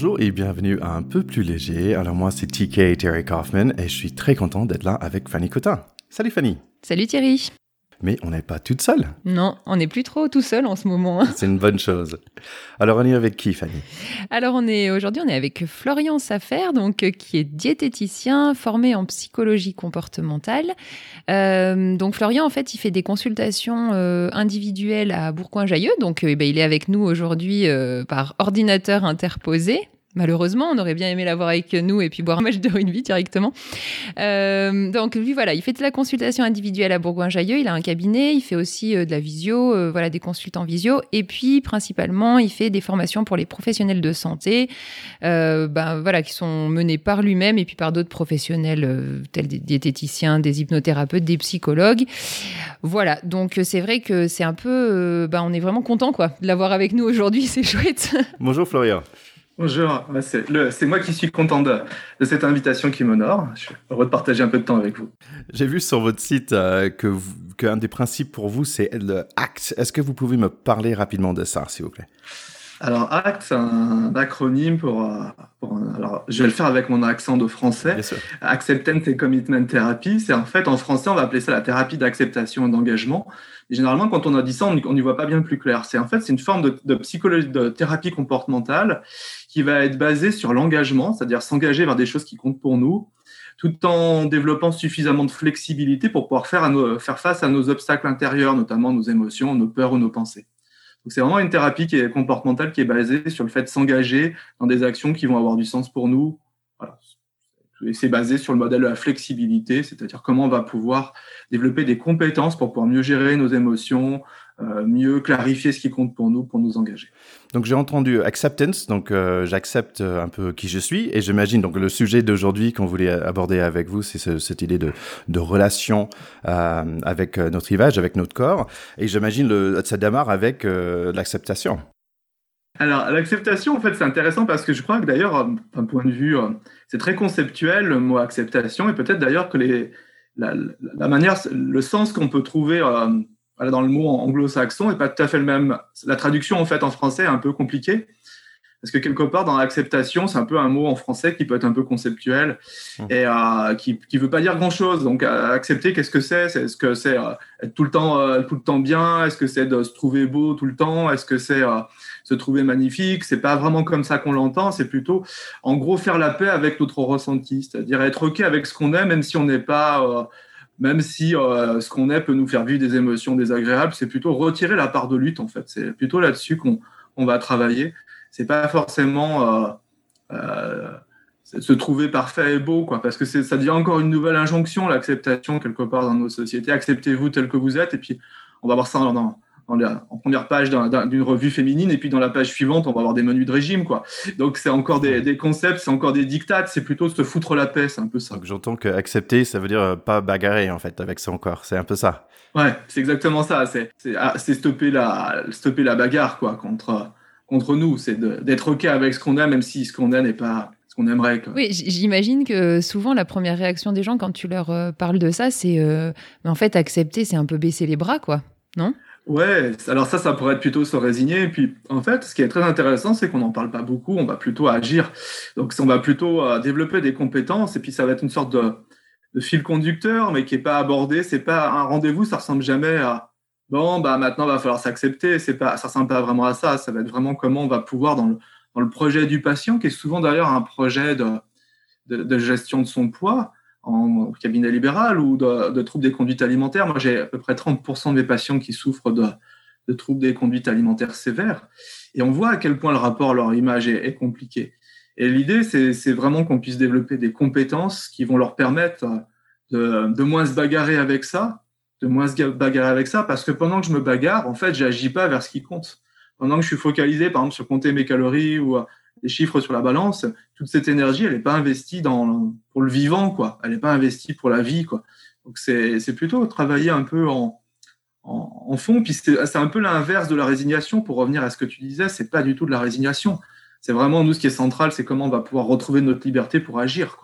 Bonjour et bienvenue à Un peu plus léger. Alors moi c'est TK Terry Kaufman et je suis très content d'être là avec Fanny Cotin. Salut Fanny. Salut Thierry. Mais on n'est pas toute seule. Non, on n'est plus trop tout seul en ce moment. hein. C'est une bonne chose. Alors on est avec qui Fanny? Alors on est aujourd'hui on est avec Florian Safer, donc euh, qui est diététicien formé en psychologie comportementale. Euh, donc Florian en fait il fait des consultations euh, individuelles à Bourgoin-Jallieu, donc euh, eh ben, il est avec nous aujourd'hui par ordinateur interposé. Malheureusement, on aurait bien aimé l'avoir avec nous et puis boire un match de rugby directement. Euh, donc lui, voilà, il fait de la consultation individuelle à Bourgoin-Jallieu. Il a un cabinet, il fait aussi euh, de la visio, euh, voilà, des consultants visio. Et puis principalement, il fait des formations pour les professionnels de santé, ben voilà, qui sont menées par lui-même et puis par d'autres professionnels tels des diététiciens, des hypnothérapeutes, des psychologues. Voilà, donc c'est vrai que c'est un peu, ben on est vraiment content quoi de l'avoir avec nous aujourd'hui. C'est chouette. Bonjour Florian. Bonjour, c'est moi qui suis content de, de cette invitation qui m'honore. Je suis heureux de partager un peu de temps avec vous. J'ai vu sur votre site euh, que qu'un des principes pour vous c'est le ACT. Est-ce que vous pouvez me parler rapidement de ça s'il vous plaît? Alors, ACT, c'est un acronyme pour, euh, pour un- alors, je vais le faire avec mon accent de français. Acceptance et Commitment Therapy, c'est en fait en français, on va appeler ça la thérapie d'acceptation et d'engagement. Et généralement, quand on a dit ça, on n'y voit pas bien plus clair. C'est en fait c'est une forme de, de psychologie, de thérapie comportementale qui va être basée sur l'engagement, c'est-à-dire s'engager vers des choses qui comptent pour nous, tout en développant suffisamment de flexibilité pour pouvoir faire, faire face à nos obstacles intérieurs, notamment nos émotions, nos peurs ou nos pensées. Donc c'est vraiment une thérapie qui est comportementale qui est basée sur le fait de s'engager dans des actions qui vont avoir du sens pour nous. Voilà. Et c'est basé sur le modèle de la flexibilité, c'est-à-dire comment on va pouvoir développer des compétences pour pouvoir mieux gérer nos émotions, mieux clarifier ce qui compte pour nous, pour nous engager. Donc j'ai entendu acceptance, donc euh, j'accepte euh, un peu qui je suis et j'imagine donc le sujet d'aujourd'hui qu'on voulait aborder avec vous, c'est ce- cette idée de, de relation euh, avec euh, notre image, avec notre corps et j'imagine ça démarre avec euh, l'acceptation. Alors, l'acceptation, en fait, c'est intéressant parce que je crois que d'ailleurs, euh, d'un point de vue, euh, c'est très conceptuel le mot acceptation et peut-être d'ailleurs que les, la, la manière, le sens qu'on peut trouver euh, voilà, dans le mot anglo-saxon n'est pas tout à fait le même. La traduction, en fait, en français est un peu compliquée parce que quelque part, dans l'acceptation, c'est un peu un mot en français qui peut être un peu conceptuel Mmh. et euh, qui ne veut pas dire grand-chose. Donc, euh, accepter, qu'est-ce que c'est? Est-ce que c'est euh, être tout le temps, euh, tout le temps bien? Est-ce que c'est de se trouver beau tout le temps? Est-ce que c'est se trouver magnifique? C'est pas vraiment comme ça qu'on l'entend. C'est plutôt, en gros, faire la paix avec notre ressenti, c'est-à-dire être ok avec ce qu'on est, même si on n'est pas, même si euh, ce qu'on est peut nous faire vivre des émotions désagréables. C'est plutôt retirer la part de lutte en fait. C'est plutôt là-dessus qu'on on va travailler. C'est pas forcément euh, euh, se trouver parfait et beau, quoi, parce que ça devient encore une nouvelle injonction, l'acceptation quelque part dans nos sociétés. Acceptez-vous tel que vous êtes, et puis on va voir ça dans, dans- dans la- en première page d'un- d'un- d'une revue féminine, et puis dans la page suivante, on va avoir des menus de régime, quoi. Donc c'est encore des, des concepts, c'est encore des dictates, c'est plutôt se foutre la paix, c'est un peu ça. Donc j'entends que accepter ça veut dire euh, pas bagarrer en fait avec son corps, c'est un peu ça. Ouais, c'est exactement ça. C'est c'est- ah, c'est stopper la, stopper la bagarre quoi, contre, contre nous. C'est d'être OK avec ce qu'on a, même si ce qu'on a n'est pas ce qu'on aimerait. Quoi. Oui, j'imagine que souvent la première réaction des gens quand tu leur euh, parles de ça, c'est euh, mais en fait accepter, c'est un peu baisser les bras, quoi. Ouais, alors ça, ça pourrait être plutôt se résigner. Et puis, en fait, ce qui est très intéressant, c'est qu'on n'en parle pas beaucoup, on va plutôt agir. Donc, on va plutôt euh, développer des compétences, et puis ça va être une sorte de, fil conducteur, mais qui n'est pas abordé. C'est pas un rendez-vous, ça ressemble jamais à bon, bah maintenant, va falloir s'accepter. C'est pas, ça ressemble pas vraiment à ça. Ça va être vraiment comment on va pouvoir, dans le, dans le projet du patient, qui est souvent d'ailleurs un projet de, de gestion de son poids, en cabinet libéral ou de, troubles des conduites alimentaires. Moi, j'ai à peu près 30% de mes patients qui souffrent de, troubles des conduites alimentaires sévères. Et on voit à quel point le rapport à leur image est, est compliqué. Et l'idée, c'est vraiment qu'on puisse développer des compétences qui vont leur permettre de, moins se bagarrer avec ça, de moins se bagarrer avec ça, parce que pendant que je me bagarre, en fait, j'agis pas vers ce qui compte. Pendant que je suis focalisé, par exemple, sur compter mes calories ou des chiffres sur la balance, toute cette énergie, elle n'est pas investie dans, pour le vivant, quoi. Elle n'est pas investie pour la vie, quoi. Donc c'est plutôt travailler un peu en, en, fond. Puis c'est un peu l'inverse de la résignation. Pour revenir à ce que tu disais, c'est pas du tout de la résignation. C'est vraiment nous ce qui est central, c'est comment on va pouvoir retrouver notre liberté pour agir.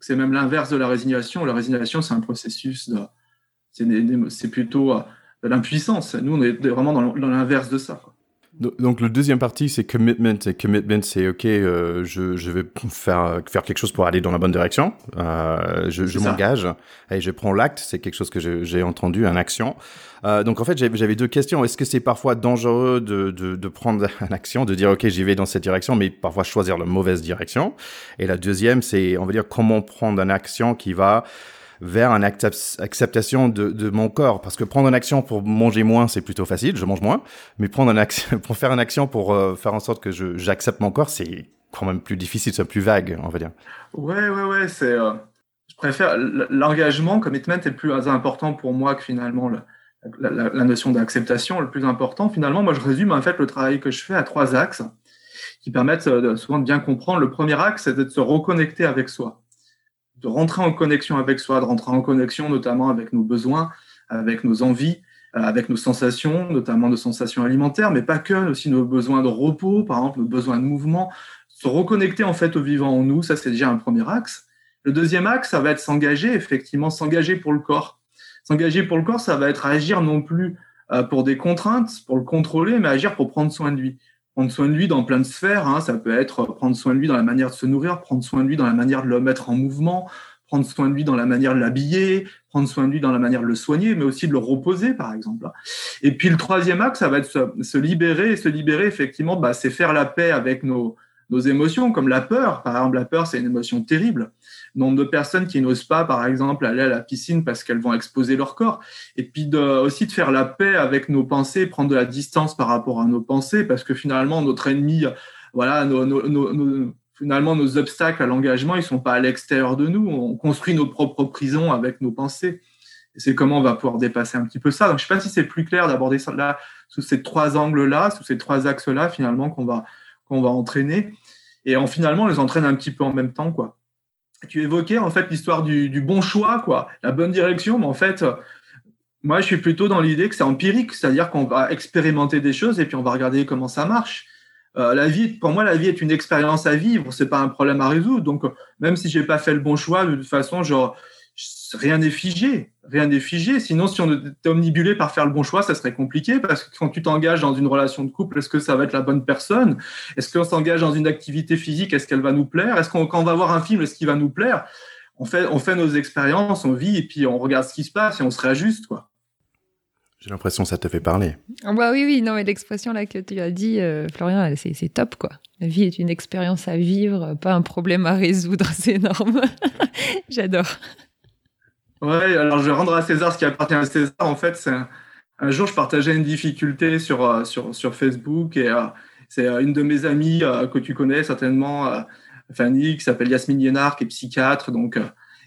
C'est même l'inverse de la résignation. La résignation, c'est un processus de, c'est plutôt euh, de l'impuissance. Nous, on est vraiment dans l'inverse de ça. Quoi. Donc le deuxième partie c'est commitment. Et commitment c'est ok euh, je, je vais faire faire quelque chose pour aller dans la bonne direction. Euh, je, je m'engage et je prends l'acte. C'est quelque chose que j'ai entendu en action. Euh, donc en fait j'avais deux questions. Est-ce que c'est parfois dangereux de, de, de prendre une action de dire ok j'y vais dans cette direction mais parfois choisir la mauvaise direction? Et la deuxième c'est on va dire comment prendre une action qui va vers une acceptation de, mon corps. Parce que prendre une action pour manger moins, c'est plutôt facile, je mange moins. Mais prendre une action, pour faire une action pour euh, faire en sorte que j'accepte mon corps, c'est quand même plus difficile, c'est plus vague, on va dire. Ouais, ouais, ouais, c'est. Euh, je préfère l'engagement, commitment est le plus important pour moi que finalement la, la, la notion d'acceptation. Le plus important, finalement, moi, je résume en fait le travail que je fais à trois axes qui permettent euh, souvent de bien comprendre. Le premier axe, c'est de se reconnecter avec soi de rentrer en connexion avec soi, de rentrer en connexion notamment avec nos besoins, avec nos envies, euh, avec nos sensations, notamment nos sensations alimentaires, mais pas que, aussi nos besoins de repos, par exemple, nos besoins de mouvement, se reconnecter en fait au vivant en nous, ça c'est déjà un premier axe. Le deuxième axe, ça va être s'engager, effectivement, s'engager pour le corps. S'engager pour le corps, ça va être agir non plus euh, pour des contraintes, pour le contrôler, mais agir pour prendre soin de lui prendre soin de lui dans plein de sphères. Hein. Ça peut être prendre soin de lui dans la manière de se nourrir, prendre soin de lui dans la manière de le mettre en mouvement, prendre soin de lui dans la manière de l'habiller, prendre soin de lui dans la manière de le soigner, mais aussi de le reposer, par exemple. Et puis le troisième axe, ça va être se, libérer. Se libérer, effectivement, bah, c'est faire la paix avec nos, nos émotions, comme la peur. Par exemple, la peur, c'est une émotion terrible nombre de personnes qui n'osent pas, par exemple, aller à la piscine parce qu'elles vont exposer leur corps. Et puis de, aussi de faire la paix avec nos pensées, prendre de la distance par rapport à nos pensées, parce que finalement, notre ennemi, voilà, finalement, nos obstacles à l'engagement, ils sont pas à l'extérieur de nous. On construit nos propres prisons avec nos pensées. C'est comment on va pouvoir dépasser un petit peu ça. Donc, je sais pas si c'est plus clair d'aborder ça là, sous ces trois angles-là, sous ces trois axes-là, finalement, qu'on va, qu'on va entraîner. Et en finalement, on les entraîne un petit peu en même temps, quoi tu évoquais en fait l'histoire du, bon choix, quoi, la bonne direction, mais en fait, moi je suis plutôt dans l'idée que c'est empirique, c'est-à-dire qu'on va expérimenter des choses et puis on va regarder comment ça marche. Euh, la vie, pour moi, la vie est une expérience à vivre, c'est pas un problème à résoudre. Donc, même si j'ai pas fait le bon choix, de toute façon, genre, rien n'est figé, rien n'est figé. Sinon, si on était omnibulé par faire le bon choix, ça serait compliqué parce que quand tu t'engages dans une relation de couple, est-ce que ça va être la bonne personne? Est-ce qu'on s'engage dans une activité physique Est-ce qu'elle va nous plaire? Est-ce qu'on quand on va voir un film, est-ce qu'il va nous plaire? On fait, on fait nos expériences, on vit et puis on regarde ce qui se passe et on se réajuste, quoi. J'ai l'impression que ça te fait parler. Ah bah oui, oui, non, mais l'expression là que tu as dit, euh, Florian, c'est top, quoi. La vie est une expérience à vivre, pas un problème à résoudre, c'est énorme. J'adore. Ouais, alors je vais rendre à César ce qui appartient à César. En fait, c'est un, jour, je partageais une difficulté sur, euh, sur, sur Facebook et euh, c'est euh, une de mes amies que tu connais certainement, Fanny, qui s'appelle Yasmine Yénard, qui est psychiatre, donc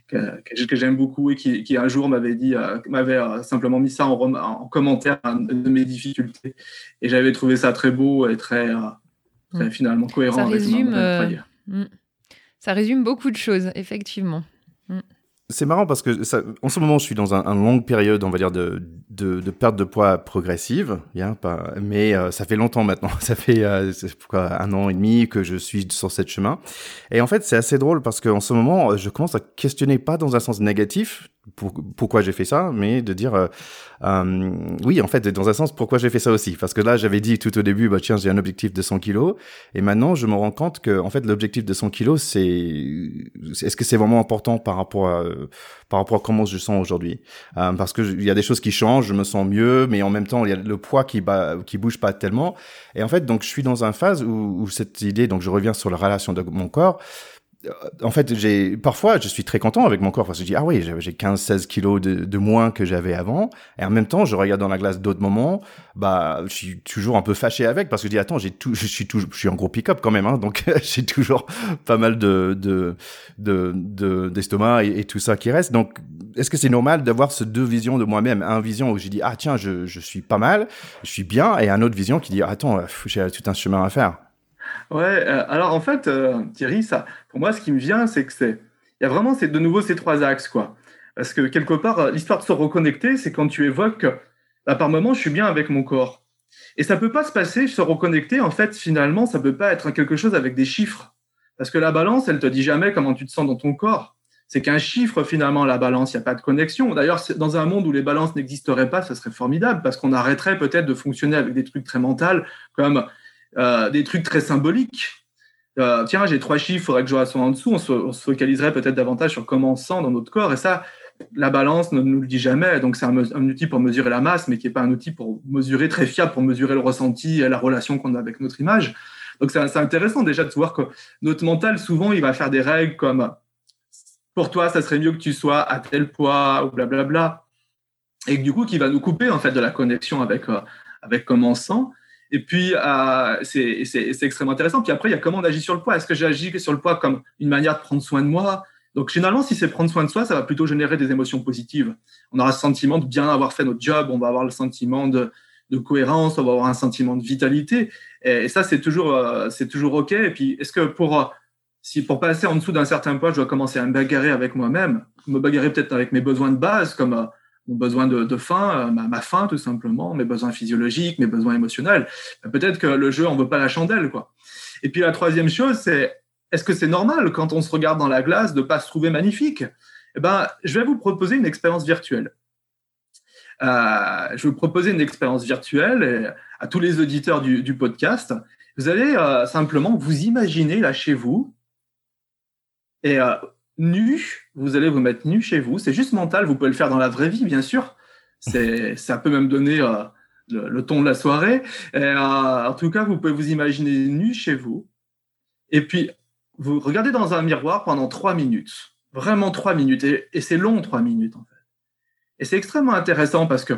que, que j'aime beaucoup et qui, qui, un jour m'avait dit, m'avait simplement mis ça en, en, commentaire de mes difficultés. Et j'avais trouvé ça très beau et très, très mm. finalement cohérent ça avec résume, mm. Ça résume beaucoup de choses, effectivement. C'est marrant parce que ça, en ce moment, je suis dans une un longue période, on va dire, de, de, de perte de poids progressive. Yeah, pas, mais euh, ça fait longtemps maintenant. Ça fait euh, quoi, un an et demi que je suis sur cette chemin. Et en fait, c'est assez drôle parce qu'en ce moment, je commence à questionner, pas dans un sens négatif, pour, pourquoi j'ai fait ça, mais de dire, euh, euh, oui, en fait, dans un sens, pourquoi j'ai fait ça aussi? Parce que là, j'avais dit tout au début, bah, tiens, j'ai un objectif de 100 kilos. Et maintenant, je me rends compte que, en fait, l'objectif de 100 kilos, c'est, est-ce que c'est vraiment important par rapport à, par rapport à comment je sens aujourd'hui? Euh, parce que il y a des choses qui changent, je me sens mieux, mais en même temps, il y a le poids qui, bah, qui bouge pas tellement. Et en fait, donc, je suis dans une phase où, où cette idée, donc, je reviens sur la relation de mon corps, en fait, j'ai parfois je suis très content avec mon corps parce que je dis ah oui j'ai 15-16 kilos de, de, moins que j'avais avant. Et en même temps je regarde dans la glace d'autres moments bah je suis toujours un peu fâché avec parce que je dis attends j'ai tout je suis toujours je suis en gros pick-up quand même hein, donc j'ai toujours pas mal de de d'estomac et, tout ça qui reste. Donc est-ce que c'est normal d'avoir ces deux visions de moi-même? Un vision où je dis ah tiens je je suis pas mal je suis bien et un autre vision qui dit attends j'ai tout un chemin à faire Ouais, euh, alors en fait, euh, Thierry, ça, pour moi, ce qui me vient, c'est que c'est, il y a vraiment de nouveau ces trois axes, quoi. Parce que quelque part, euh, l'histoire de se reconnecter, c'est quand tu évoques, bah, par moment, je suis bien avec mon corps. Et ça peut pas se passer, se reconnecter, en fait, finalement, ça peut pas être quelque chose avec des chiffres. Parce que la balance, elle te dit jamais comment tu te sens dans ton corps. C'est qu'un chiffre, finalement, la balance, il n'y a pas de connexion. D'ailleurs, dans un monde où les balances n'existeraient pas, ça serait formidable, parce qu'on arrêterait peut-être de fonctionner avec des trucs très mentaux, comme euh, des trucs très symboliques. Euh, tiens, j'ai trois chiffres, il faudrait que je sois en dessous. On se, focaliserait peut-être davantage sur comment on sent dans notre corps. Et ça, la balance ne nous le dit jamais. Donc, c'est un, outil pour mesurer la masse, mais qui n'est pas un outil pour mesurer très fiable, pour mesurer le ressenti et la relation qu'on a avec notre image. Donc, c'est intéressant déjà de voir que notre mental, souvent, il va faire des règles comme pour toi, ça serait mieux que tu sois à tel poids ou blablabla. Et du coup, qui va nous couper en fait de la connexion avec, euh, avec comment on sent. Et puis, euh, c'est extrêmement intéressant. Puis après, il y a comment on agit sur le poids. Est-ce que j'agis sur le poids comme une manière de prendre soin de moi? Donc, généralement, si c'est prendre soin de soi, ça va plutôt générer des émotions positives. On aura le sentiment de bien avoir fait notre job, on va avoir le sentiment de, cohérence, on va avoir un sentiment de vitalité. Et, ça, c'est toujours, euh, toujours OK. Et puis, est-ce que pour, si pour passer en dessous d'un certain poids, je dois commencer à me bagarrer avec moi-même, me bagarrer peut-être avec mes besoins de base, comme euh, mon besoin de, faim, euh, ma, faim tout simplement, mes besoins physiologiques, mes besoins émotionnels. Ben, peut-être que le jeu en veut pas la chandelle, quoi. Et puis la troisième chose, c'est est-ce que c'est normal quand on se regarde dans la glace de pas se trouver magnifique? Eh ben, je vais vous proposer une expérience virtuelle. Euh, je vais vous proposer une expérience virtuelle à tous les auditeurs du, podcast. Vous allez euh, simplement vous imaginer là chez vous et nu, vous allez vous mettre nu chez vous. C'est juste mental, vous pouvez le faire dans la vraie vie, bien sûr. Ça peut même donner euh, le, ton de la soirée. Euh, en tout cas, vous pouvez vous imaginer nu chez vous. Et puis, vous regardez dans un miroir pendant trois minutes. Vraiment trois minutes. Et, et c'est long, trois minutes, en fait. Et c'est extrêmement intéressant parce que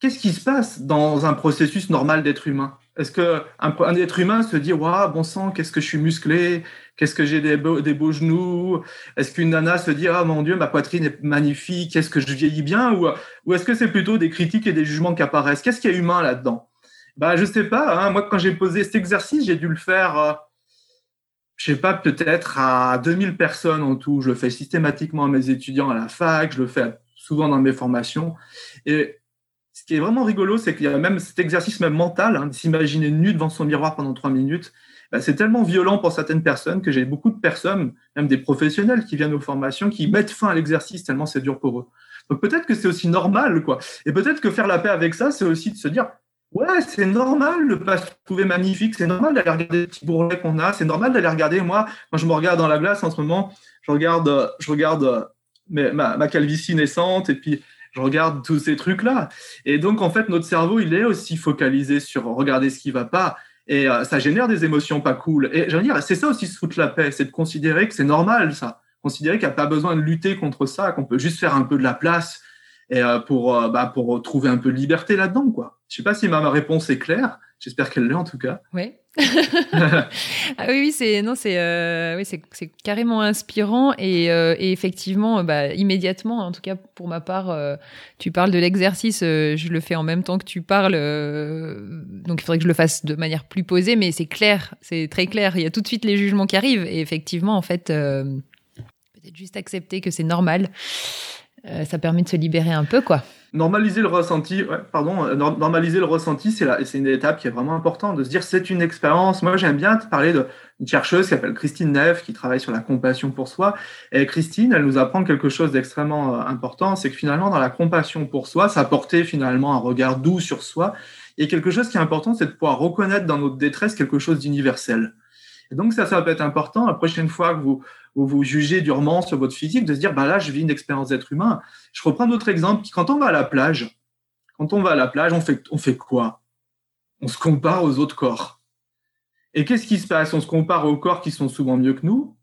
qu'est-ce qui se passe dans un processus normal d'être humain? Est-ce qu'un un être humain se dit Waouh, bon sang, qu'est-ce que je suis musclé? Qu'est-ce que j'ai des, beaux, genoux? Est-ce qu'une nana se dit Ah mon Dieu, ma poitrine est magnifique Est-ce que je vieillis bien? Ou, ou est-ce que c'est plutôt des critiques et des jugements qui apparaissent? Qu'est-ce qui est humain là-dedans? Bah, Je sais pas. Hein. Moi, quand j'ai posé cet exercice, j'ai dû le faire. Euh, je sais pas, peut-être à 2000 personnes en tout. Je le fais systématiquement à mes étudiants à la fac, je le fais souvent dans mes formations. Et ce qui est vraiment rigolo, c'est qu'il y a même cet exercice même mental, hein, de s'imaginer nu devant son miroir pendant trois minutes. Bah, c'est tellement violent pour certaines personnes que j'ai beaucoup de personnes, même des professionnels qui viennent aux formations, qui mettent fin à l'exercice tellement c'est dur pour eux. Donc peut-être que c'est aussi normal, quoi. Et peut-être que faire la paix avec ça, c'est aussi de se dire, ouais, c'est normal de pas se trouver magnifique, c'est normal d'aller regarder les petits bourrelets qu'on a, c'est normal d'aller regarder. Moi, quand je me regarde dans la glace en ce moment, je regarde, je regarde ma, ma calvitie naissante et puis je regarde tous ces trucs-là. Et donc, en fait, notre cerveau, il est aussi focalisé sur regarder ce qui va pas. Et euh, ça génère des émotions pas cool. Et veux dire, c'est ça aussi se foutre la paix, c'est de considérer que c'est normal, ça. Considérer qu'il n'y a pas besoin de lutter contre ça, qu'on peut juste faire un peu de la place et, euh, pour, euh, bah, pour trouver un peu de liberté là-dedans, quoi. Je sais pas si ma réponse est claire. J'espère qu'elle l'est en tout cas. Oui. ah oui, oui, c'est non, c'est euh, oui, c'est carrément inspirant et, euh, et effectivement, bah, immédiatement, en tout cas pour ma part, euh, tu parles de l'exercice, je le fais en même temps que tu parles, donc il faudrait que je le fasse de manière plus posée, mais c'est clair, c'est très clair. Il y a tout de suite les jugements qui arrivent et effectivement, en fait, peut-être juste accepter que c'est normal, ça permet de se libérer un peu, quoi normaliser le ressenti, pardon, euh, normaliser le ressenti, c'est c'est une étape qui est vraiment importante de se dire c'est une expérience. Moi, j'aime bien te parler d'une chercheuse qui s'appelle Christine Neff qui travaille sur la compassion pour soi. Et Christine, elle nous apprend quelque chose d'extrêmement euh, important, c'est que finalement, dans la compassion pour soi, ça portait finalement un regard doux sur soi. Et quelque chose qui est important, c'est de pouvoir reconnaître dans notre détresse quelque chose d'universel. Donc ça, ça peut être important. La prochaine fois que vous vous, vous jugez durement sur votre physique, de se dire, bah là, je vis une expérience d'être humain. Je reprends d'autres exemples. Quand on va à la plage, quand on va à la plage, on fait, on fait quoi? On se compare aux autres corps. Et qu'est-ce qui se passe? On se compare aux corps qui sont souvent mieux que nous.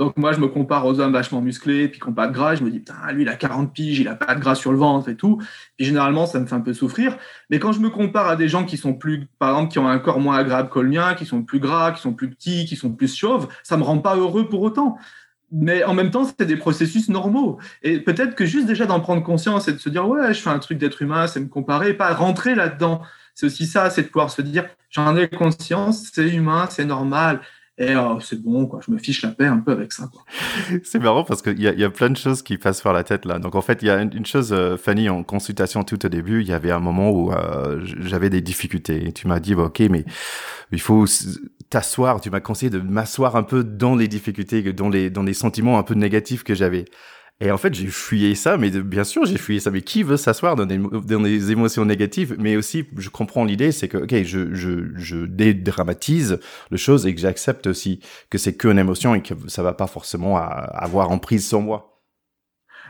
Donc moi, je me compare aux hommes vachement musclés, puis qui n'ont pas de gras. Je me dis, putain, lui, il a 40 piges, il a pas de gras sur le ventre et tout. Puis généralement, ça me fait un peu souffrir. Mais quand je me compare à des gens qui sont plus, par exemple, qui ont un corps moins agréable que le mien, qui sont plus gras, qui sont plus petits, qui sont plus chauves, ça me rend pas heureux pour autant. Mais en même temps, c'est des processus normaux. Et peut-être que juste déjà d'en prendre conscience et de se dire, ouais, je fais un truc d'être humain, c'est me comparer, pas rentrer là-dedans. C'est aussi ça, c'est de pouvoir se dire, j'en ai conscience, c'est humain, c'est normal. Et oh, c'est bon, quoi. Je me fiche la paix un peu avec ça. c'est marrant parce qu'il y a, y a plein de choses qui passent par la tête là. Donc en fait, il y a une, chose, euh, Fanny, en consultation tout au début, il y avait un moment où euh, j'avais des difficultés. Et tu m'as dit, ok, mais il faut t'asseoir. Tu m'as conseillé de m'asseoir un peu dans les difficultés, dans les dans les sentiments un peu négatifs que j'avais. Et en fait, j'ai fuyé ça, mais bien sûr, j'ai fuyé ça. Mais qui veut s'asseoir dans des, dans des émotions négatives? Mais aussi, je comprends l'idée, c'est que, ok, je, je, je dédramatise le chose et que j'accepte aussi que c'est qu'une émotion et que ça va pas forcément avoir en prise sur moi.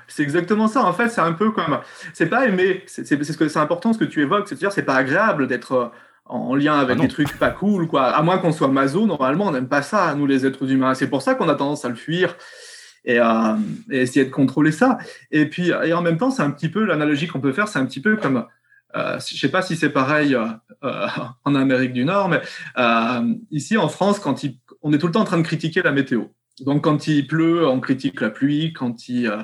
C'est exactement ça. En fait, c'est un peu comme, c'est pas aimer. C'est ce que c'est important ce que tu évoques, c'est de dire, c'est pas agréable d'être euh, en lien avec ah des trucs pas cool, quoi. À moins qu'on soit maso, normalement, on n'aime pas ça, nous les êtres humains. C'est pour ça qu'on a tendance à le fuir et, euh, et, essayer de contrôler ça. Et puis, et en même temps, c'est un petit peu l'analogie qu'on peut faire, c'est un petit peu comme, euh, je sais pas si c'est pareil euh, euh en Amérique du Nord, mais euh, ici en France, quand il, on est tout le temps en train de critiquer la météo. Donc quand il pleut, on critique la pluie. Quand il, euh,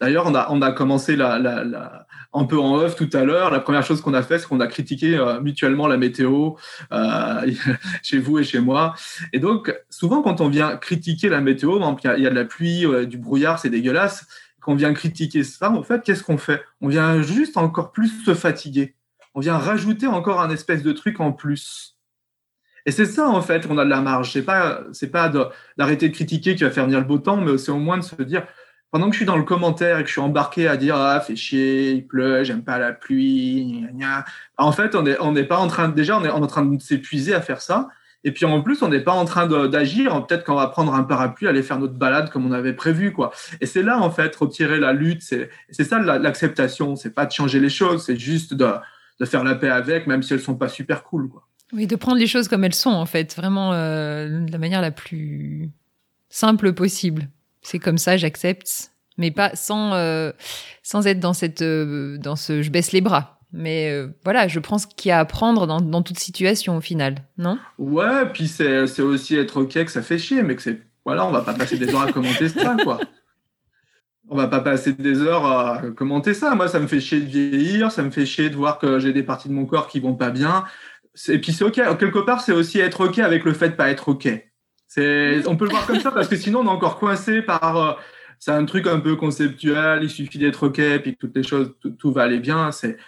d'ailleurs, on a on a commencé la, la, la, un peu en off tout à l'heure. La première chose qu'on a fait, c'est qu'on a critiqué euh, mutuellement la météo euh, chez vous et chez moi. Et donc souvent, quand on vient critiquer la météo, il y, a de la pluie, du brouillard, c'est dégueulasse. Quand on vient critiquer ça, en fait, qu'est-ce qu'on fait? On vient juste encore plus se fatiguer. On vient rajouter encore un espèce de truc en plus. Et c'est ça, en fait, qu'on a de la marge. C'est pas, c'est pas d'arrêter de, critiquer qui va faire venir le beau temps, mais c'est au moins de se dire, pendant que je suis dans le commentaire et que je suis embarqué à dire, ah, fait chier, il pleut, j'aime pas la pluie, gna, gna. En fait, on est, on n'est pas en train, déjà, on est en train de s'épuiser à faire ça. Et puis en plus, on n'est pas en train d'agir. Peut-être qu'on va prendre un parapluie, aller faire notre balade comme on avait prévu, quoi. Et c'est là, en fait, retirer la lutte. C'est, c'est ça l'acceptation. C'est pas de changer les choses, c'est juste de, de faire la paix avec, même si elles sont pas super cool, quoi. Oui, de prendre les choses comme elles sont, en fait, vraiment euh, de la manière la plus simple possible. C'est comme ça, j'accepte, mais pas sans, euh, sans être dans, cette, euh, dans ce je baisse les bras. Mais voilà, je prends ce qu'il y a à prendre dans, dans, toute situation au final, non? Ouais, puis c'est aussi être OK que ça fait chier, mais que c'est. Voilà, on va pas passer des heures à commenter ça, quoi. On va pas passer des heures à commenter ça. Moi, ça me fait chier de vieillir, ça me fait chier de voir que j'ai des parties de mon corps qui vont pas bien et puis c'est ok. Quelque part, c'est aussi être ok avec le fait de pas être ok. On peut le voir comme ça parce que sinon on est encore coincé par. Euh, c'est un truc un peu conceptuel. Il suffit d'être ok, puis que toutes les choses, tout, va aller bien. C'est,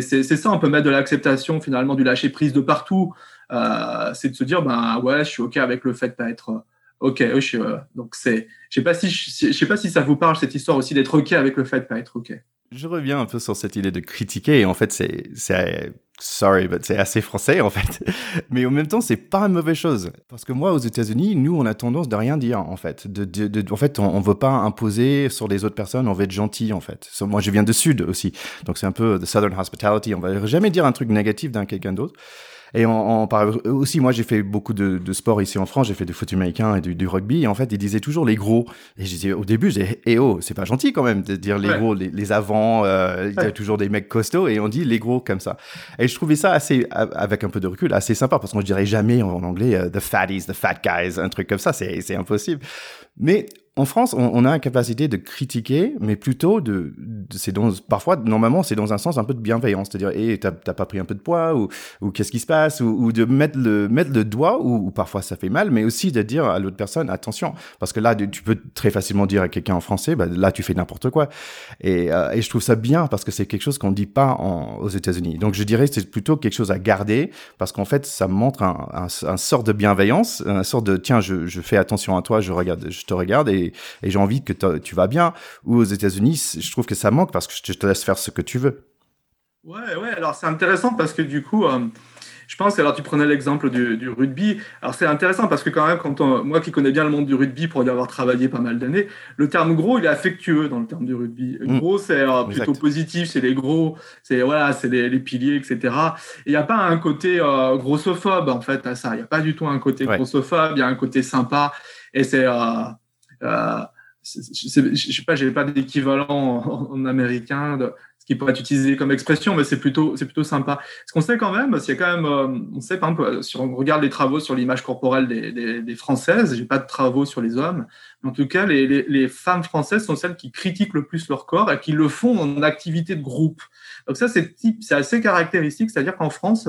ça. On peut mettre de l'acceptation finalement, du lâcher prise de partout. Euh, c'est de se dire, ben ouais, je suis ok avec le fait de pas être. Ok, je suis, euh, donc je sais pas si, sais pas si ça vous parle cette histoire aussi d'être ok avec le fait de pas être ok. Je reviens un peu sur cette idée de critiquer. En fait, c'est, c'est, sorry, but c'est assez français, en fait. Mais en même temps, c'est pas une mauvaise chose. Parce que moi, aux États-Unis, nous, on a tendance de rien dire, en fait. De, de, de en fait, on, on veut pas imposer sur les autres personnes, on veut être gentil, en fait. moi, je viens de Sud aussi. Donc, c'est un peu the Southern Hospitality. On va jamais dire un truc négatif d'un quelqu'un d'autre. Et en, en aussi, moi, j'ai fait beaucoup de, de sport ici en France. J'ai fait du foot américain et du, du, rugby. Et en fait, ils disaient toujours les gros. Et je disais au début, j'ai eh oh, c'est pas gentil quand même de dire les gros, les, les avants. Euh, Il y a toujours des mecs costauds et on dit les gros comme ça. Et je trouvais ça assez, avec un peu de recul, assez sympa parce qu'on ne dirait jamais en, anglais uh, the fatties, the fat guys, un truc comme ça. C'est c'est impossible. Mais en France, on, a la capacité de critiquer, mais plutôt de, c'est dans, parfois, normalement, c'est dans un sens un peu de bienveillance, c'est-à-dire, eh, t'as pas pris un peu de poids, ou, ou qu'est-ce qui se passe, ou, de mettre le, mettre le doigt, ou, parfois ça fait mal, mais aussi de dire à l'autre personne, attention, parce que là, tu peux très facilement dire à quelqu'un en français, bah, là, tu fais n'importe quoi. Et, euh, et je trouve ça bien, parce que c'est quelque chose qu'on dit pas aux États-Unis. Donc, je dirais, c'est plutôt quelque chose à garder, parce qu'en fait, ça montre un, un, un, sort de bienveillance, un sort de, tiens, je, je fais attention à toi, je regarde, je te regarde, et et, j'ai envie que tu vas bien. Ou aux États-Unis, je trouve que ça manque parce que je te laisse faire ce que tu veux. Ouais, ouais. Alors c'est intéressant parce que du coup, euh, je pense. Alors tu prenais l'exemple du, rugby. Alors c'est intéressant parce que quand même, quand moi qui connais bien le monde du rugby pour y avoir travaillé pas mal d'années, le terme gros, il est affectueux dans le terme du rugby. Mm. Gros, c'est euh, plutôt positif. C'est les gros. C'est voilà, c'est les, piliers, etc. Il n'y a pas un côté euh, grossophobe en fait à ça. Il n'y a pas du tout un côté grossophobe. Il y a un côté sympa. Et c'est euh, je sais pas, j'ai pas d'équivalent en, américain de ce qui pourrait être utilisé comme expression, mais c'est plutôt, c'est plutôt sympa. Ce qu'on sait quand même, c'est quand même, euh, on sait par exemple, si on regarde les travaux sur l'image corporelle des, des, des Françaises, j'ai pas de travaux sur les hommes, mais en tout cas, les, les, les, femmes françaises sont celles qui critiquent le plus leur corps et qui le font en activité de groupe. Donc ça, c'est c'est assez caractéristique, c'est-à-dire qu'en France,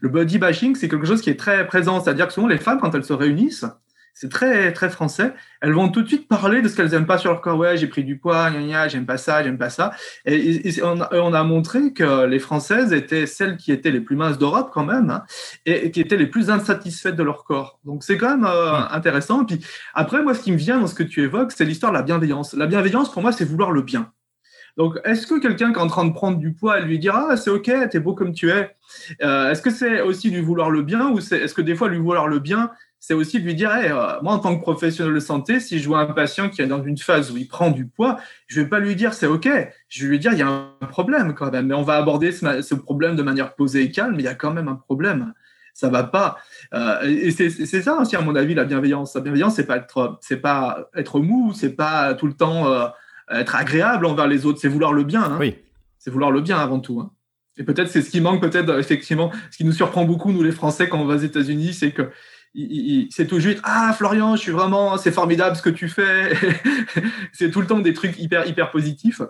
Le body bashing, c'est quelque chose qui est très présent. C'est-à-dire que souvent, les femmes, quand elles se réunissent, c'est très très français. Elles vont tout de suite parler de ce qu'elles aiment pas sur leur corps. Ouais, j'ai pris du poids, j'aime pas ça, j'aime pas ça. Et, on, a, montré que les Françaises étaient celles qui étaient les plus minces d'Europe quand même, hein, et, qui étaient les plus insatisfaites de leur corps. Donc c'est quand même euh, intéressant. Et puis après, moi, ce qui me vient dans ce que tu évoques, c'est l'histoire de la bienveillance. La bienveillance, pour moi, c'est vouloir le bien. Donc, est-ce que quelqu'un qui est en train de prendre du poids, lui dira ah, c'est ok, t'es beau comme tu es euh, Est-ce que c'est aussi lui vouloir le bien ou est-ce que des fois lui vouloir le bien, c'est aussi de lui dire, euh, moi en tant que professionnel de santé, si je vois un patient qui est dans une phase où il prend du poids, je ne vais pas lui dire c'est OK, je vais lui dire il y a un problème quand même, mais on va aborder ce, problème de manière posée et calme, mais il y a quand même un problème, ça va pas. Euh, et c'est ça aussi à mon avis la bienveillance. La bienveillance c'est pas être, c'est pas être mou, c'est pas tout le temps euh, être agréable envers les autres, c'est vouloir le bien. Hein. Oui. C'est vouloir le bien avant tout. Hein. Et peut-être c'est ce qui manque, peut-être effectivement, ce qui nous surprend beaucoup nous les Français quand on va aux États-Unis, c'est que c'est tout juste ah Florian je suis vraiment c'est formidable ce que tu fais. C'est tout le temps des trucs hyper hyper positifs.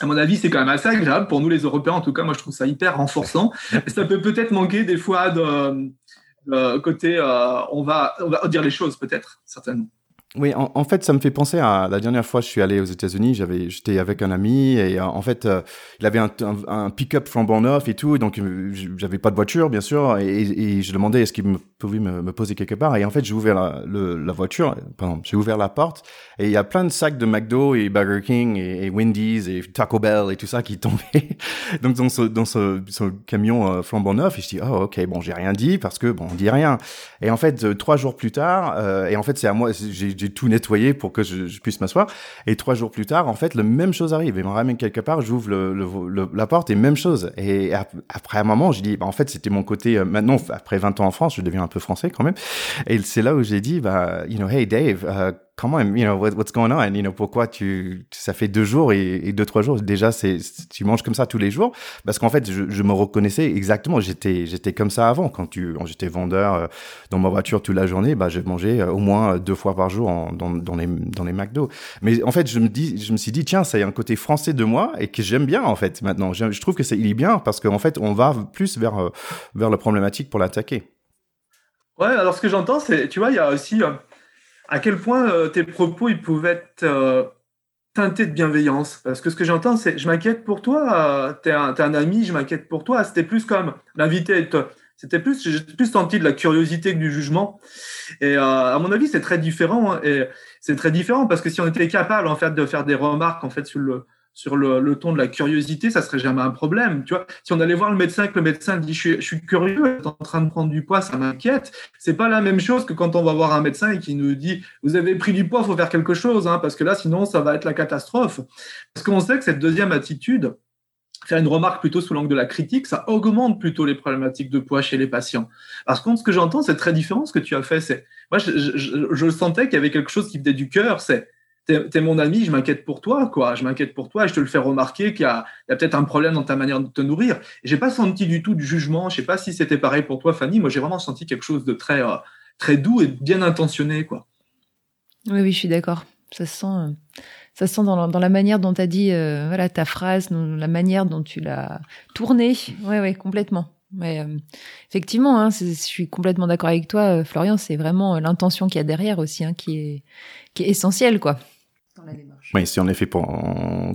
À mon avis c'est quand même assez agréable pour nous les Européens. En tout cas moi je trouve ça hyper renforçant. Ça peut peut-être manquer des fois de, côté euh, on va on va dire les choses peut-être certainement oui, en, fait, ça me fait penser à la dernière fois je suis allé aux États-Unis. J'avais, j'étais avec un ami et euh, en fait, euh, il avait un, un, pick-up flambant neuf et tout, donc euh, j'avais pas de voiture, bien sûr, et, je demandais est-ce qu'il me pouvait me, me, poser quelque part. Et en fait, j'ai ouvert la, la voiture, pardon, j'ai ouvert la porte et il y a plein de sacs de McDo et Burger King et, Wendy's et Taco Bell et tout ça qui tombaient donc dans ce dans ce, ce camion flambant neuf. Et je dis oh ok bon j'ai rien dit parce que bon on dit rien. Et en fait, trois jours plus tard, et en fait c'est à moi j'ai j'ai tout nettoyé pour que je, puisse m'asseoir. Et trois jours plus tard, en fait, la même chose arrive. Il me ramène quelque part, j'ouvre le, la porte et même chose. Et après un moment, je dis, bah, en fait, c'était mon côté, euh, maintenant, après 20 ans en France, je deviens un peu français quand même. Et c'est là où j'ai dit, bah, you know, hey Dave, uh, comment, you know, what's going on? You know, pourquoi tu, ça fait deux jours et, deux, trois jours? Déjà, c'est, tu manges comme ça tous les jours? Parce qu'en fait, je, me reconnaissais exactement. J'étais, j'étais comme ça avant. Quand tu, j'étais vendeur euh, dans ma voiture toute la journée, bah, je mangeais euh, au moins deux fois par jour dans, dans les, dans les McDo. Mais en fait, je me dis, je me suis dit, tiens, ça y a un côté français de moi et que j'aime bien, en fait, maintenant. Je, je trouve que c'est, il est bien parce qu'en fait, on va plus vers, euh, vers la problématique pour l'attaquer. Ouais, alors ce que j'entends, c'est, tu vois, il y a aussi, à quel point euh, tes propos ils pouvaient être euh, teintés de bienveillance? Parce que ce que j'entends, c'est je m'inquiète pour toi, euh, t'es un, ami, je m'inquiète pour toi. C'était plus comme l'invité. C'était plus, j'ai plus senti de la curiosité que du jugement. Et à mon avis, c'est très différent. Hein, et c'est très différent parce que si on était capable en fait de faire des remarques en fait sur le sur le, ton de la curiosité, ça serait jamais un problème. Tu vois, si on allait voir le médecin, que le médecin dit je suis, curieux, tu es en train de prendre du poids, ça m'inquiète. C'est pas la même chose que quand on va voir un médecin et qui nous dit vous avez pris du poids, faut faire quelque chose, hein, parce que là sinon ça va être la catastrophe. Parce qu'on sait que cette deuxième attitude, faire une remarque plutôt sous l'angle de la critique, ça augmente plutôt les problématiques de poids chez les patients. Par contre, ce que j'entends, c'est très différent. Ce que tu as fait, c'est moi, je, je, je sentais qu'il y avait quelque chose qui venait du cœur. C'est t'es es mon ami, je m'inquiète pour toi, quoi. Je m'inquiète pour toi et je te le fais remarquer qu'il y a, peut-être un problème dans ta manière de te nourrir. J'ai pas senti du tout du jugement. Je sais pas si c'était pareil pour toi, Fanny. Moi, j'ai vraiment senti quelque chose de très, euh, très doux et bien intentionné, quoi. Oui, oui, je suis d'accord. Ça se sent, euh, ça sent dans, la, manière dont tu as dit, euh, voilà, ta phrase, la manière dont tu l'as tournée. Oui, oui, complètement. Mais effectivement, hein, je suis complètement d'accord avec toi, Florian. C'est vraiment l'intention qu'il y a derrière aussi, hein, qui est qui est essentielle, quoi. Oui, si on est fait pour,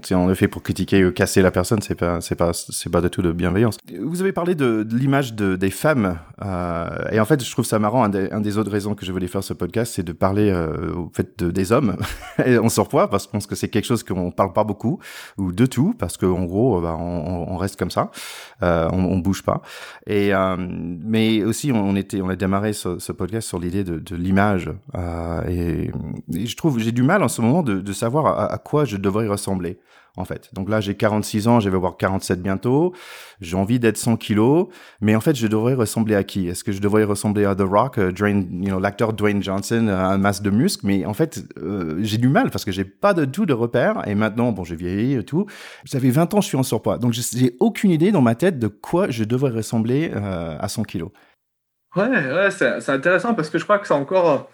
si on est fait pour critiquer ou casser la personne, c'est pas, c'est pas, c'est pas du tout de bienveillance. Vous avez parlé de, de l'image de, des femmes, euh, et en fait, je trouve ça marrant. Un des, un des, autres raisons que je voulais faire ce podcast, c'est de parler euh, au fait de, des hommes et en surpoids, parce que je pense que c'est quelque chose qu'on parle pas beaucoup ou de tout, parce qu'en gros, bah, on, on, reste comme ça, euh, on, on, bouge pas. Et euh, mais aussi, on, était, on a démarré ce, ce podcast sur l'idée de, de l'image, euh, et, et, je trouve, j'ai du mal en ce moment de, de savoir à, quoi je devrais ressembler en fait. Donc là, j'ai 46 ans, je vais avoir 47 bientôt. J'ai envie d'être 100 kilos, mais en fait, je devrais ressembler à qui? Est-ce que je devrais ressembler à The Rock, uh, know, l'acteur Dwayne Johnson, euh, un masse de muscles? Mais en fait, euh, j'ai du mal parce que j'ai pas de tout de repères. Et maintenant, bon, j'ai vieilli et tout. Ça fait 20 ans, je suis en surpoids, donc j'ai aucune idée dans ma tête de quoi je devrais ressembler euh, à 100 kilos. Ouais, ouais, c'est intéressant parce que je crois que c'est encore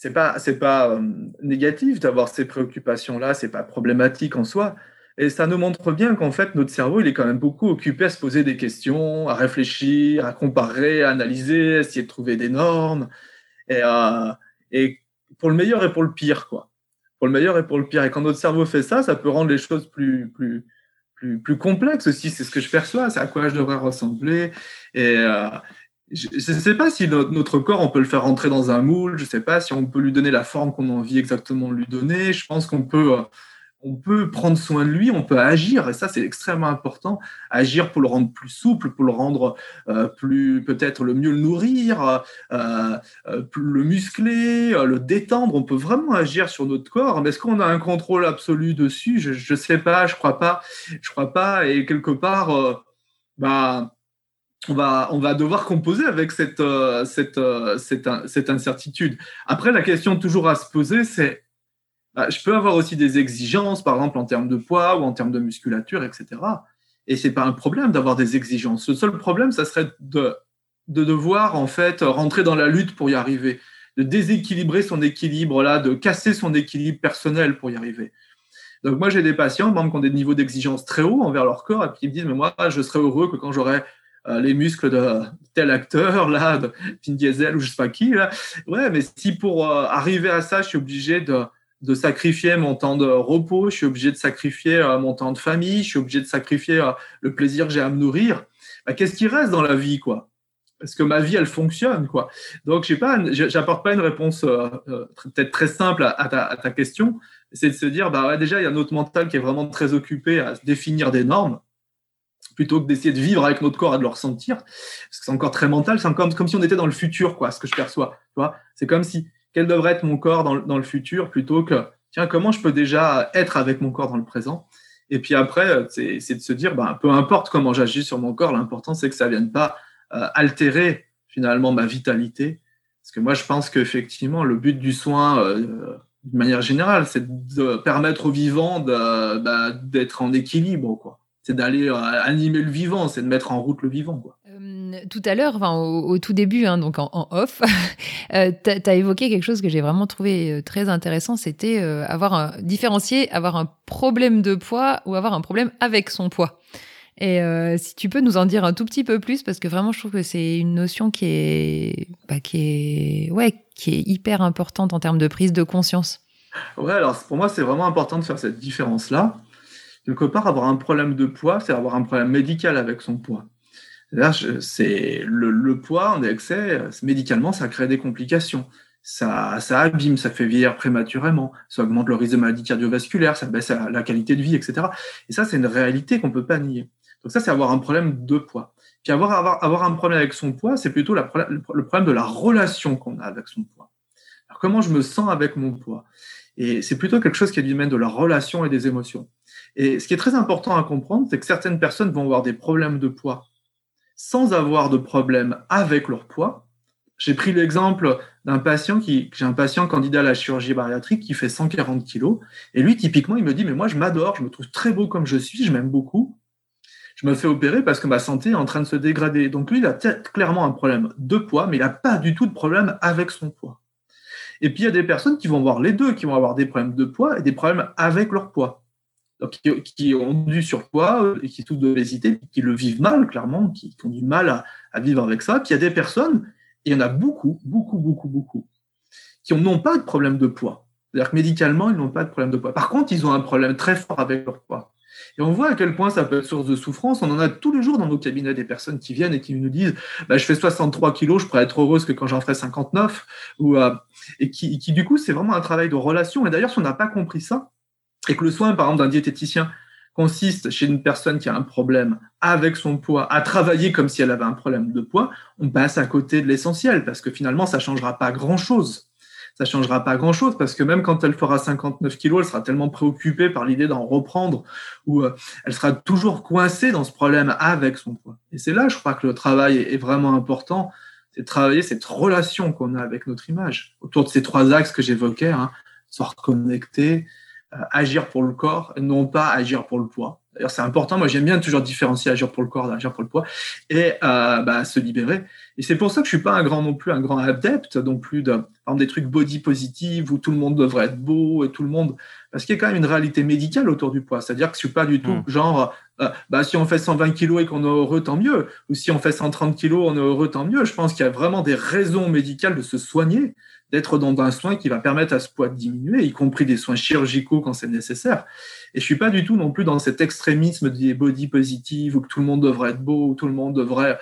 c'est pas c'est pas euh, négatif d'avoir ces préoccupations là c'est pas problématique en soi Et ça nous montre bien qu'en fait, notre cerveau, il est quand même beaucoup occupé à se poser des questions, à réfléchir, à comparer, à analyser, à essayer de trouver des normes. Et, euh, pour le meilleur et pour le pire, quoi. Pour le meilleur et pour le pire. Et quand notre cerveau fait ça, ça peut rendre les choses plus, plus, plus, plus complexes aussi. C'est ce que je perçois, c'est à quoi je devrais ressembler. Et euh, je ne sais pas si notre, corps, on peut le faire rentrer dans un moule. Je ne sais pas si on peut lui donner la forme qu'on a envie exactement de lui donner. Je pense qu'on peut. Euh, on peut prendre soin de lui, on peut agir, et ça c'est extrêmement important, agir pour le rendre plus souple, pour le rendre euh, plus, peut-être le mieux le nourrir, euh, le muscler, le détendre, on peut vraiment agir sur notre corps, mais est-ce qu'on a un contrôle absolu dessus? Je ne sais pas, je crois pas, je crois pas, et quelque part, bah, on va, on va devoir composer avec cette, cette, cette, cette incertitude. Après, la question toujours à se poser, c'est bah, je peux avoir aussi des exigences, par exemple en termes de poids ou en termes de musculature, etc. Et c'est pas un problème d'avoir des exigences. Le seul problème, ça serait de, de devoir en fait rentrer dans la lutte pour y arriver, de déséquilibrer son équilibre là, de casser son équilibre personnel pour y arriver. Donc moi j'ai des patients, qui ont des niveaux d'exigence très hauts envers leur corps, et puis ils me disent mais moi je serais heureux que quand j'aurai euh, les muscles de tel acteur là, de Vin Diesel ou je sais pas qui là, ouais mais si pour euh, arriver à ça je suis obligé de de sacrifier mon temps de repos, je suis obligé de sacrifier euh, mon temps de famille, je suis obligé de sacrifier euh, le plaisir que j'ai à me nourrir. Bah, qu'est-ce qui reste dans la vie, quoi? Parce que ma vie, elle fonctionne, quoi. Donc, je pas, j'apporte pas une réponse euh, peut-être très simple à, ta, question. C'est de se dire, bah déjà, il y a notre mental qui est vraiment très occupé à définir des normes plutôt que d'essayer de vivre avec notre corps et de le ressentir, parce que c'est encore très mental, c'est comme, comme si on était dans le futur, quoi, ce que je perçois. c'est comme si quel devrait être mon corps dans, le futur plutôt que, tiens, comment je peux déjà être avec mon corps dans le présent? Et puis après, c'est de se dire, ben, peu importe comment j'agis sur mon corps, l'important c'est que ça ne vienne pas euh, altérer finalement ma vitalité. Parce que moi, je pense qu'effectivement, le but du soin, euh, de manière générale, c'est de permettre au vivant bah, d'être en équilibre. Quoi c'est d'aller euh, animer le vivant, c'est de mettre en route le vivant. Quoi. Euh, tout à l'heure, enfin, au, tout début, hein, donc en, off, euh, tu as, évoqué quelque chose que j'ai vraiment trouvé très intéressant, c'était avoir un, différencier, avoir un problème de poids ou avoir un problème avec son poids. Et si tu peux nous en dire un tout petit peu plus, parce que vraiment, je trouve que c'est une notion qui est, bah, qui est, ouais, qui est hyper importante en termes de prise de conscience. Ouais, alors pour moi, c'est vraiment important de faire cette différence-là quelque part, avoir un problème de poids, c'est avoir un problème médical avec son poids. C'est le, poids en excès, médicalement, ça crée des complications. Ça, abîme, ça fait vieillir prématurément, ça augmente le risque de maladie cardiovasculaire, ça baisse la qualité de vie, etc. Et ça, c'est une réalité qu'on ne peut pas nier. Donc ça, c'est avoir un problème de poids. Puis avoir, avoir, avoir un problème avec son poids, c'est plutôt le problème de la relation qu'on a avec son poids. Alors, comment je me sens avec mon poids? Et c'est plutôt quelque chose qui est du domaine de la relation et des émotions. Et ce qui est très important à comprendre, c'est que certaines personnes vont avoir des problèmes de poids sans avoir de problème avec leur poids. J'ai pris l'exemple d'un patient qui, j'ai un patient candidat à la chirurgie bariatrique qui fait 140 kilos. Et lui, typiquement, il me dit, mais moi, je m'adore, je me trouve très beau comme je suis, je m'aime beaucoup. Je me fais opérer parce que ma santé est en train de se dégrader. Donc lui, il a clairement un problème de poids, mais il n'a pas du tout de problème avec son poids. Et puis, il y a des personnes qui vont voir les deux, qui vont avoir des problèmes de poids et des problèmes avec leur poids qui, ont du surpoids et qui souffrent d'obésité, qui le vivent mal, clairement, qui, ont du mal à, vivre avec ça. Puis il y a des personnes, et il y en a beaucoup, beaucoup, beaucoup, beaucoup, qui n'ont pas de problème de poids. C'est-à-dire que médicalement, ils n'ont pas de problème de poids. Par contre, ils ont un problème très fort avec leur poids. Et on voit à quel point ça peut être source de souffrance. On en a tous les jours dans nos cabinets des personnes qui viennent et qui nous disent bah, Je fais 63 kilos, je pourrais être heureuse que quand j'en ferai 59. Ou, euh, et qui, qui, du coup, c'est vraiment un travail de relation. Et d'ailleurs, si on n'a pas compris ça, et que le soin, par exemple, d'un diététicien consiste chez une personne qui a un problème avec son poids à travailler comme si elle avait un problème de poids, on passe à côté de l'essentiel parce que finalement, ça ne changera pas grand-chose. Ça changera pas grand-chose parce que même quand elle fera 59 kilos, elle sera tellement préoccupée par l'idée d'en reprendre ou euh, elle sera toujours coincée dans ce problème avec son poids. Et c'est là, je crois, que le travail est vraiment important. C'est de travailler cette relation qu'on a avec notre image autour de ces trois axes que j'évoquais, hein, se reconnecter, euh, agir pour le corps, non pas agir pour le poids. D'ailleurs, c'est important. Moi, j'aime bien toujours différencier agir pour le corps d'agir pour le poids et euh, bah, se libérer. Et c'est pour ça que je suis pas un grand non plus un grand adepte non plus de. par exemple, des trucs body positive où tout le monde devrait être beau et tout le monde. Parce qu'il y a quand même une réalité médicale autour du poids. C'est-à-dire que je suis pas du tout hmm. genre, euh, bah, si on fait 120 kilos et qu'on est heureux, tant mieux. Ou si on fait 130 kilos, on est heureux, tant mieux. Je pense qu'il y a vraiment des raisons médicales de se soigner, d'être dans un soin qui va permettre à ce poids de diminuer, y compris des soins chirurgicaux quand c'est nécessaire. Et je suis pas du tout non plus dans cet extrémisme des body positive où que tout le monde devrait être beau, où tout le monde devrait,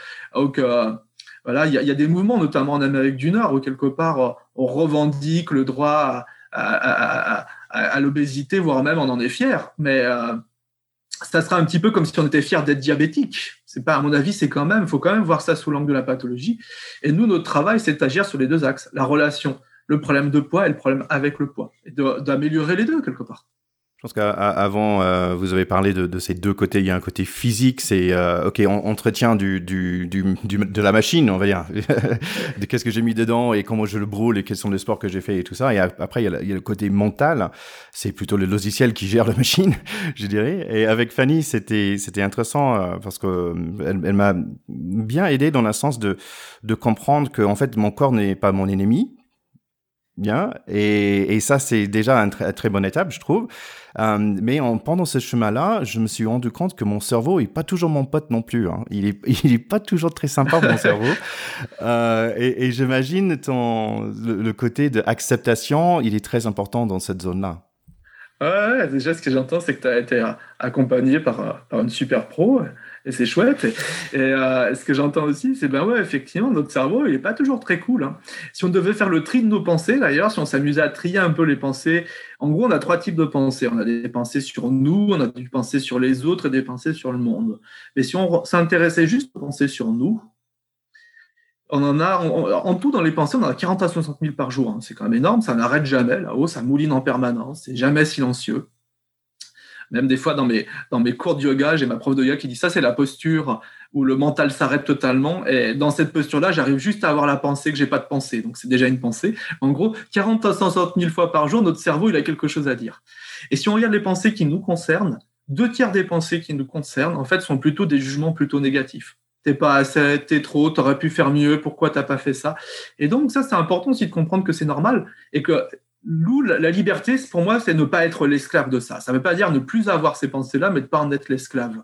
voilà, il y, a des mouvements, notamment en Amérique du Nord, où quelque part on revendique le droit à, l'obésité, voire même on en est fier. Mais euh, ça sera un petit peu comme si on était fier d'être diabétique. C'est pas, à mon avis, c'est quand même, faut quand même voir ça sous l'angle de la pathologie. Et nous, notre travail, c'est d'agir sur les deux axes, la relation, le problème de poids et le problème avec le poids, et d'améliorer les deux quelque part. Je pense qu'avant, euh, vous avez parlé de, de, ces deux côtés. Il y a un côté physique, c'est euh, ok, on, entretien du, du, du, de la machine, on va dire, de qu'est-ce que j'ai mis dedans et comment je le brûle et quels sont les sports que j'ai fait et tout ça. Et après, il y a, le côté mental, c'est plutôt le logiciel qui gère la machine, je dirais. Et avec Fanny, c'était c'était intéressant euh, parce que elle, elle m'a bien aidé dans le sens de de comprendre que en fait mon corps n'est pas mon ennemi, bien. Et, et ça, c'est déjà une très, très bonne étape, je trouve. Euh, mais en, pendant ce chemin-là, je me suis rendu compte que mon cerveau est pas toujours mon pote non plus. Hein. Il est, il est pas toujours très sympa mon cerveau. Euh, et, et j'imagine ton le, le côté d'acceptation, il est très important dans cette zone-là. Ouais, déjà, ce que j'entends, c'est que tu as été accompagné par, par, une super pro c'est chouette. Et, euh, ce que j'entends aussi, c'est ben ouais, effectivement, notre cerveau, il n'est pas toujours très cool. Hein. Si on devait faire le tri de nos pensées, d'ailleurs, si on s'amusait à trier un peu les pensées, en gros, on a trois types de pensées. On a des pensées sur nous, on a des pensées sur les autres et des pensées sur le monde. Mais si on s'intéressait juste aux pensées sur nous, on en a, en tout, dans les pensées, on en a 40 à 60 000 par jour. Hein. C'est quand même énorme, ça n'arrête jamais là-haut, ça mouline en permanence, c'est jamais silencieux. Même des fois, dans mes, dans mes cours de yoga, j'ai ma prof de yoga qui dit ça, c'est la posture où le mental s'arrête totalement. Et dans cette posture-là, j'arrive juste à avoir la pensée que j'ai pas de pensée. Donc, c'est déjà une pensée. En gros, 40 à 160 000 fois par jour, notre cerveau, il a quelque chose à dire. Et si on regarde les pensées qui nous concernent, deux tiers des pensées qui nous concernent, en fait, sont plutôt des jugements plutôt négatifs t'es pas assez, t'es trop, t'aurais pu faire mieux, pourquoi t'as pas fait ça? Et donc ça, c'est important aussi de comprendre que c'est normal et que Lou, la liberté, pour moi, c'est ne pas être l'esclave de ça. Ça ne veut pas dire ne plus avoir ces pensées-là, mais de pas en être l'esclave.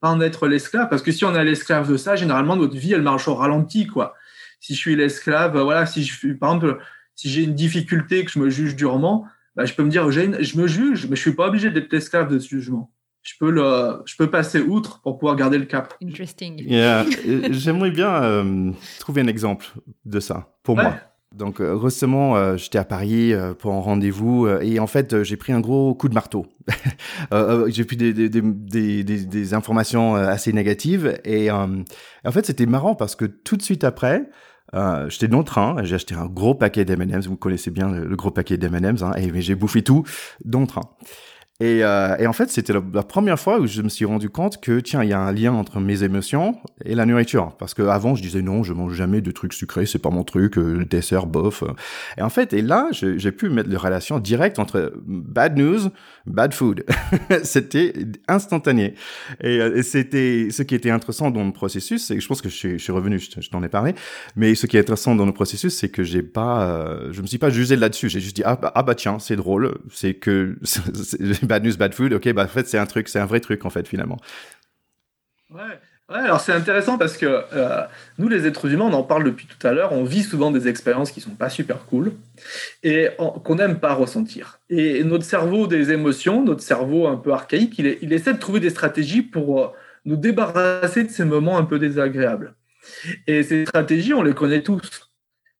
Pas en être l'esclave, parce que si on est l'esclave de ça, généralement notre vie, elle marche au ralenti, quoi. Si je suis l'esclave, voilà, si je suis, par exemple, si j'ai une difficulté que je me juge durement, bah, je peux me dire, je me juge, mais je suis pas obligé d'être l'esclave de ce jugement je peux, le, je peux passer outre pour pouvoir garder le cap. Interesting. J'aimerais bien euh, trouver un exemple de ça pour moi. Donc euh, récemment, euh, j'étais à Paris pour un rendez-vous et en fait, j'ai pris un gros coup de marteau. j'ai pris des, des, des, des, informations assez négatives et en fait, c'était marrant parce que tout de suite après, j'étais dans le train, j'ai acheté un gros paquet d'M&M's, vous connaissez bien le, gros paquet d'M&M's, hein, et j'ai bouffé tout dans le train. Et, euh, et, en fait, c'était la, première fois où je me suis rendu compte que, tiens, il y a un lien entre mes émotions et la nourriture. Parce que avant, je disais non, je mange jamais de trucs sucrés, c'est pas mon truc, euh, dessert, bof. Et en fait, et là, j'ai pu mettre les relations directes entre bad news, bad food. c'était instantané. Et, euh, et c'était ce qui était intéressant dans le processus, que je pense que je suis, je suis revenu, je, t'en ai parlé, mais ce qui est intéressant dans le processus, c'est que j'ai pas, euh, je me suis pas jugé là-dessus. J'ai juste dit ah bah, ah bah tiens, c'est drôle, c'est que bad news, bad food, ok, bah en fait c'est un truc, c'est un vrai truc en fait finalement. Ouais. Ouais, alors c'est intéressant parce que euh, nous, les êtres humains, on en parle depuis tout à l'heure, on vit souvent des expériences qui sont pas super cool et qu'on n'aime pas ressentir. Et notre cerveau des émotions, notre cerveau un peu archaïque, il, essaie de trouver des stratégies pour euh, nous débarrasser de ces moments un peu désagréables. Et ces stratégies, on les connaît tous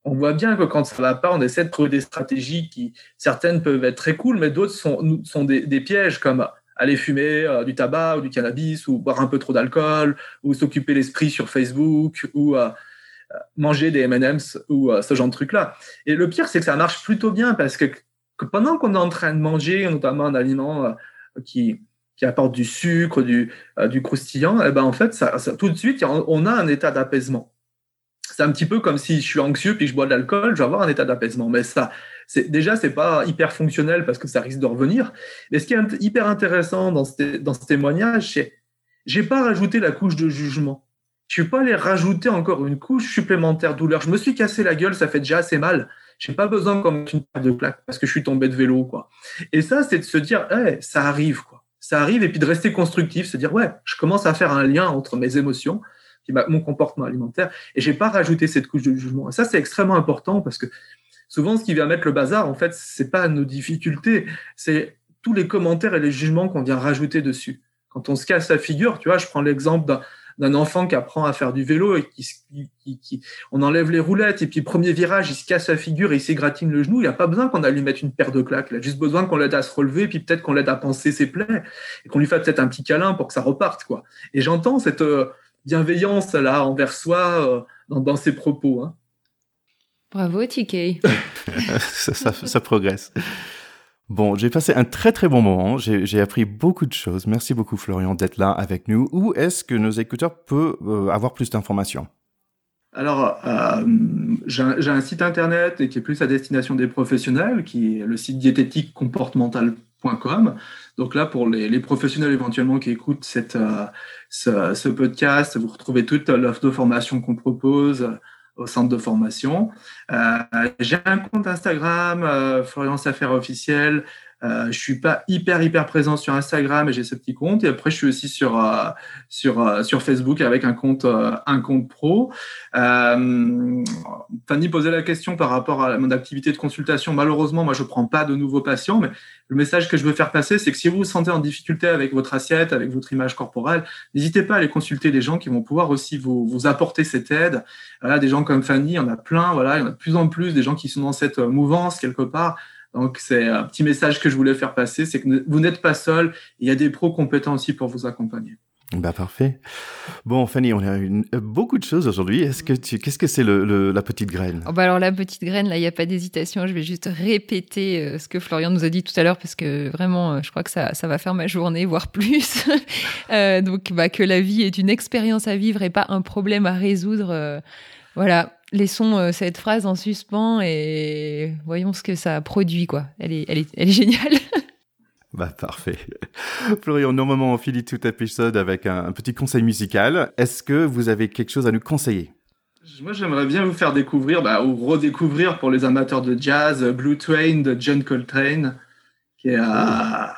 on voit bien que quand ça va pas, on essaie de trouver des stratégies qui, certaines peuvent être très cool, mais d'autres sont des, pièges comme aller fumer euh, du tabac ou du cannabis ou boire un peu trop d'alcool ou s'occuper l'esprit sur Facebook ou euh, euh, manger des M&M's ou ce genre de trucs-là. Et le pire, c'est que ça marche plutôt bien parce que, pendant qu'on est en train de manger, notamment un aliment qui, qui apporte du sucre, du, du croustillant, et eh ben en fait, ça, tout de suite, on a un état d'apaisement c'est un petit peu comme si je suis anxieux puis je bois de l'alcool, je vais avoir un état d'apaisement. Mais ça, c'est déjà c'est pas hyper fonctionnel parce que ça risque de revenir. Mais ce qui est hyper intéressant dans ce, dans ce témoignage, c'est j'ai pas rajouté la couche de jugement. je vais pas aller rajouter encore une couche supplémentaire de douleur. Je me suis cassé la gueule, ça fait déjà assez mal. Je n'ai pas besoin comme une paire de plaque parce que je suis tombé de vélo. Quoi. Et ça, c'est de se dire, ça arrive. Quoi. Ça arrive et puis de rester constructif, se dire, ouais, je commence à faire un lien entre mes émotions mon comportement alimentaire et je n'ai pas rajouté cette couche de jugement. Et ça, c'est extrêmement important parce que souvent, ce qui vient mettre le bazar, en fait, c'est pas nos difficultés, c'est tous les commentaires et les jugements qu'on vient rajouter dessus. Quand on se casse la figure, tu vois, je prends l'exemple d'un enfant qui apprend à faire du vélo et qui, qui, on enlève les roulettes et puis premier virage, il se casse la figure et il s'égratine le genou. Il n'y a pas besoin qu'on aille lui mettre une paire de claques. Il a juste besoin qu'on l'aide à se relever puis peut-être qu'on l'aide à penser ses plaies et qu'on lui fasse peut-être un petit câlin pour que ça reparte, quoi. Et j'entends cette euh, bienveillance là envers soi euh, dans, dans, ses propos. Hein. Bravo, TK. ça, ça progresse. Bon, j'ai passé un très très bon moment. J'ai appris beaucoup de choses. Merci beaucoup Florian d'être là avec nous. Où est-ce que nos écouteurs peuvent euh, avoir plus d'informations? Alors, euh, j'ai un, site internet qui est plus à destination des professionnels, qui est le site diététiquecomportemental.com. Donc là, pour les, professionnels éventuellement qui écoutent cette, euh, ce, ce, podcast, vous retrouvez toute l'offre de formation qu'on propose, au centre de formation. Euh, j'ai un compte Instagram, euh, Florian Affaires officiel. Euh, je suis pas hyper hyper présent sur Instagram et j'ai ce petit compte et après je suis aussi sur euh, sur euh, sur Facebook avec un compte un compte pro. Fanny posait la question par rapport à mon activité de consultation. Malheureusement, moi je prends pas de nouveaux patients, mais le message que je veux faire passer, c'est que si vous vous sentez en difficulté avec votre assiette, avec votre image corporelle, n'hésitez pas à aller consulter des gens qui vont pouvoir aussi vous, vous apporter cette aide. Voilà, des gens comme Fanny, il y en a plein. Voilà, il y en a de plus en plus des gens qui sont dans cette mouvance quelque part. Donc, c'est un petit message que je voulais faire passer, c'est que vous n'êtes pas seul. Il y a des pros compétents aussi pour vous accompagner. Bah parfait. Bon, Fanny, on a une, beaucoup de choses aujourd'hui. Est-ce que tu, qu'est-ce que c'est le, la petite graine? Oh bah alors la petite graine, là, il n'y a pas d'hésitation. Je vais juste répéter euh, ce que Florian nous a dit tout à l'heure parce que vraiment, euh, je crois que ça, ça va faire ma journée, voire plus. euh, donc, bah, que la vie est une expérience à vivre et pas un problème à résoudre. Euh, voilà, laissons euh, cette phrase en suspens et voyons ce que ça produit, quoi. Elle est, elle est, elle est géniale. Bah, parfait. Florian, normalement, on finit tout épisode avec un, petit conseil musical. Est-ce que vous avez quelque chose à nous conseiller? Moi, j'aimerais bien vous faire découvrir, bah, ou redécouvrir pour les amateurs de jazz, Blue Train de John Coltrane, qui est euh,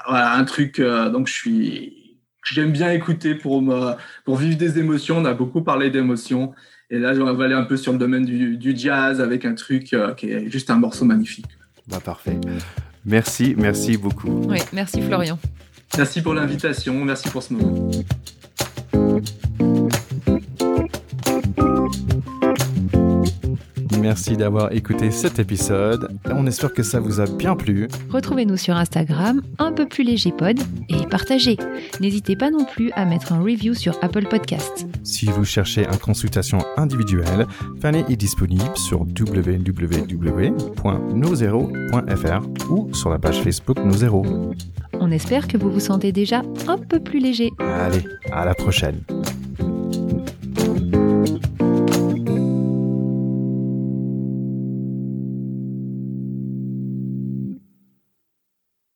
voilà, un truc, euh, donc je suis, j'aime bien écouter pour, me, pour vivre des émotions. On a beaucoup parlé d'émotions. Et là, on va aller un peu sur le domaine du, jazz avec un truc euh, qui est juste un morceau magnifique. Bah, parfait. Merci, merci beaucoup. Oui, merci Florian. Merci pour l'invitation, merci pour ce moment. Merci d'avoir écouté cet épisode. On espère que ça vous a bien plu. Retrouvez-nous sur Instagram, un peu plus léger pod, et partagez. N'hésitez pas non plus à mettre un review sur Apple Podcasts. Si vous cherchez une consultation individuelle, Fanny est disponible sur www.nozero.fr ou sur la page Facebook Nozero. On espère que vous vous sentez déjà un peu plus léger. Allez, à la prochaine.